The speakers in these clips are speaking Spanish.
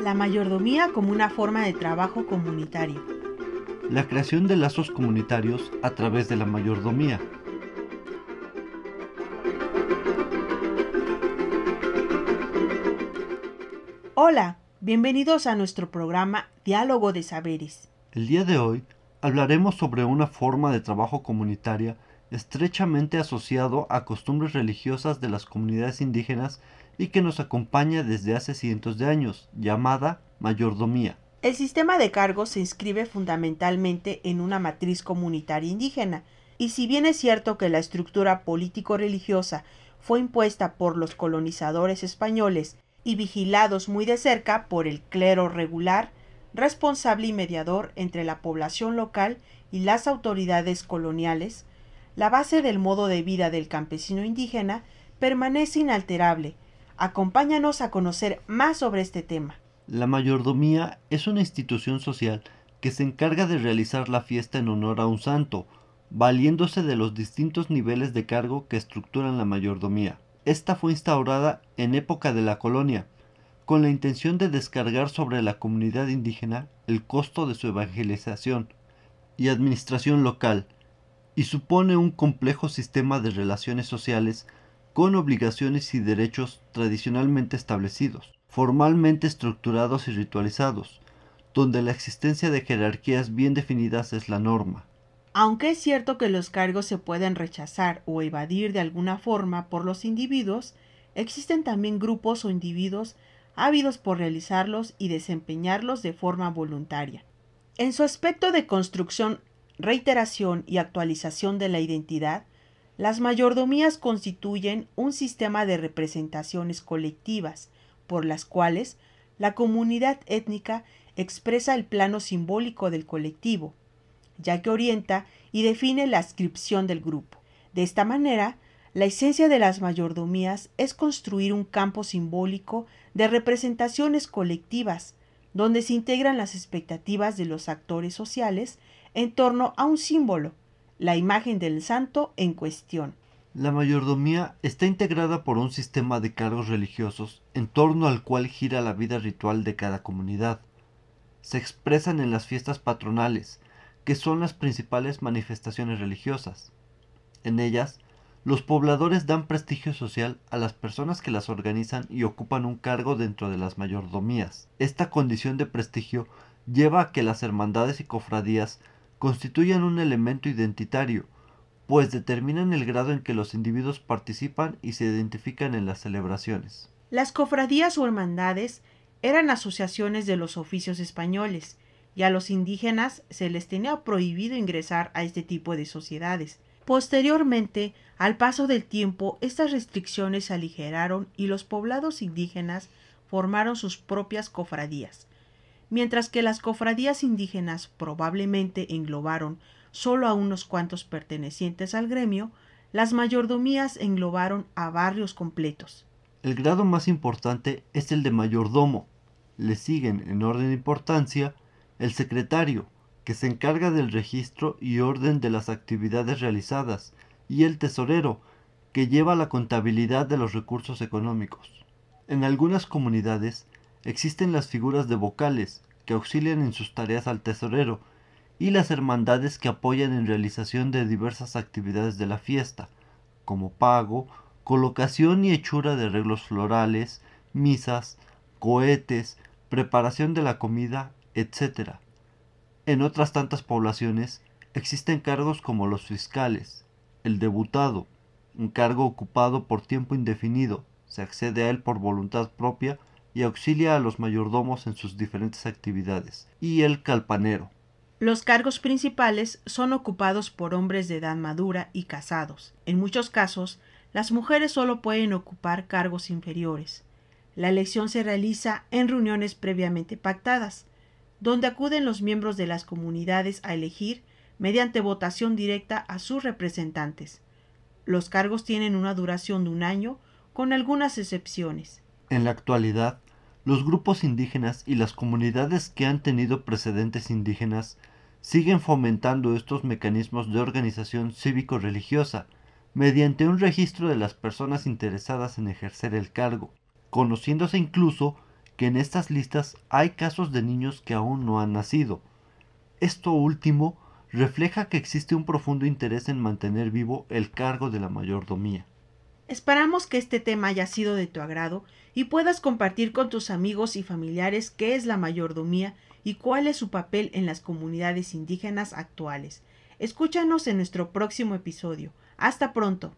la mayordomía como una forma de trabajo comunitario. La creación de lazos comunitarios a través de la mayordomía. Hola, bienvenidos a nuestro programa Diálogo de Saberes. El día de hoy hablaremos sobre una forma de trabajo comunitaria estrechamente asociado a costumbres religiosas de las comunidades indígenas y que nos acompaña desde hace cientos de años, llamada mayordomía. El sistema de cargos se inscribe fundamentalmente en una matriz comunitaria indígena, y si bien es cierto que la estructura político-religiosa fue impuesta por los colonizadores españoles y vigilados muy de cerca por el clero regular, responsable y mediador entre la población local y las autoridades coloniales, la base del modo de vida del campesino indígena permanece inalterable, Acompáñanos a conocer más sobre este tema. La mayordomía es una institución social que se encarga de realizar la fiesta en honor a un santo, valiéndose de los distintos niveles de cargo que estructuran la mayordomía. Esta fue instaurada en época de la colonia, con la intención de descargar sobre la comunidad indígena el costo de su evangelización y administración local, y supone un complejo sistema de relaciones sociales con obligaciones y derechos tradicionalmente establecidos, formalmente estructurados y ritualizados, donde la existencia de jerarquías bien definidas es la norma. Aunque es cierto que los cargos se pueden rechazar o evadir de alguna forma por los individuos, existen también grupos o individuos ávidos por realizarlos y desempeñarlos de forma voluntaria. En su aspecto de construcción, reiteración y actualización de la identidad, las mayordomías constituyen un sistema de representaciones colectivas por las cuales la comunidad étnica expresa el plano simbólico del colectivo, ya que orienta y define la adscripción del grupo. De esta manera, la esencia de las mayordomías es construir un campo simbólico de representaciones colectivas, donde se integran las expectativas de los actores sociales en torno a un símbolo, la imagen del santo en cuestión. La mayordomía está integrada por un sistema de cargos religiosos en torno al cual gira la vida ritual de cada comunidad. Se expresan en las fiestas patronales, que son las principales manifestaciones religiosas. En ellas, los pobladores dan prestigio social a las personas que las organizan y ocupan un cargo dentro de las mayordomías. Esta condición de prestigio lleva a que las hermandades y cofradías constituyen un elemento identitario, pues determinan el grado en que los individuos participan y se identifican en las celebraciones. Las cofradías o hermandades eran asociaciones de los oficios españoles, y a los indígenas se les tenía prohibido ingresar a este tipo de sociedades. Posteriormente, al paso del tiempo, estas restricciones se aligeraron y los poblados indígenas formaron sus propias cofradías, mientras que las cofradías indígenas probablemente englobaron solo a unos cuantos pertenecientes al gremio, las mayordomías englobaron a barrios completos. El grado más importante es el de mayordomo. Le siguen en orden de importancia el secretario, que se encarga del registro y orden de las actividades realizadas, y el tesorero, que lleva la contabilidad de los recursos económicos. En algunas comunidades existen las figuras de vocales que auxilian en sus tareas al tesorero y las hermandades que apoyan en realización de diversas actividades de la fiesta, como pago, colocación y hechura de arreglos florales, misas, cohetes, preparación de la comida, etc. En otras tantas poblaciones existen cargos como los fiscales, el debutado, un cargo ocupado por tiempo indefinido, se accede a él por voluntad propia y auxilia a los mayordomos en sus diferentes actividades, y el calpanero. Los cargos principales son ocupados por hombres de edad madura y casados. En muchos casos, las mujeres solo pueden ocupar cargos inferiores. La elección se realiza en reuniones previamente pactadas, donde acuden los miembros de las comunidades a elegir, mediante votación directa, a sus representantes. Los cargos tienen una duración de un año, con algunas excepciones. En la actualidad, los grupos indígenas y las comunidades que han tenido precedentes indígenas siguen fomentando estos mecanismos de organización cívico-religiosa mediante un registro de las personas interesadas en ejercer el cargo, conociéndose incluso que en estas listas hay casos de niños que aún no han nacido. Esto último refleja que existe un profundo interés en mantener vivo el cargo de la mayordomía. Esperamos que este tema haya sido de tu agrado y puedas compartir con tus amigos y familiares qué es la mayordomía y cuál es su papel en las comunidades indígenas actuales. Escúchanos en nuestro próximo episodio. Hasta pronto.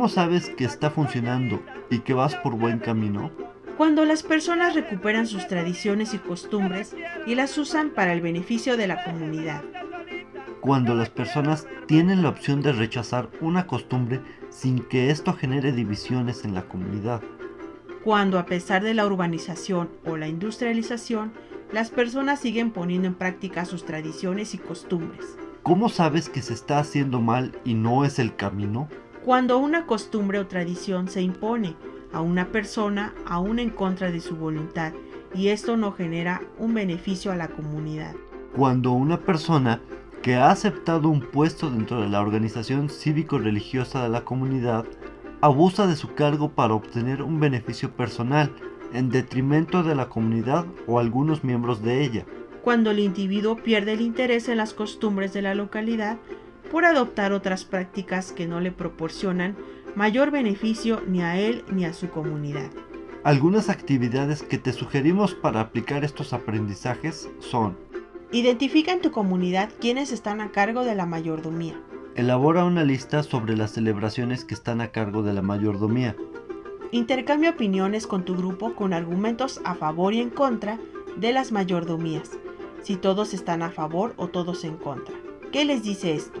¿Cómo sabes que está funcionando y que vas por buen camino? Cuando las personas recuperan sus tradiciones y costumbres y las usan para el beneficio de la comunidad. Cuando las personas tienen la opción de rechazar una costumbre sin que esto genere divisiones en la comunidad. Cuando a pesar de la urbanización o la industrialización, las personas siguen poniendo en práctica sus tradiciones y costumbres. ¿Cómo sabes que se está haciendo mal y no es el camino? Cuando una costumbre o tradición se impone a una persona aún en contra de su voluntad y esto no genera un beneficio a la comunidad. Cuando una persona que ha aceptado un puesto dentro de la organización cívico-religiosa de la comunidad abusa de su cargo para obtener un beneficio personal en detrimento de la comunidad o algunos miembros de ella. Cuando el individuo pierde el interés en las costumbres de la localidad por adoptar otras prácticas que no le proporcionan mayor beneficio ni a él ni a su comunidad. Algunas actividades que te sugerimos para aplicar estos aprendizajes son Identifica en tu comunidad quiénes están a cargo de la mayordomía. Elabora una lista sobre las celebraciones que están a cargo de la mayordomía. Intercambia opiniones con tu grupo con argumentos a favor y en contra de las mayordomías, si todos están a favor o todos en contra. ¿Qué les dice esto?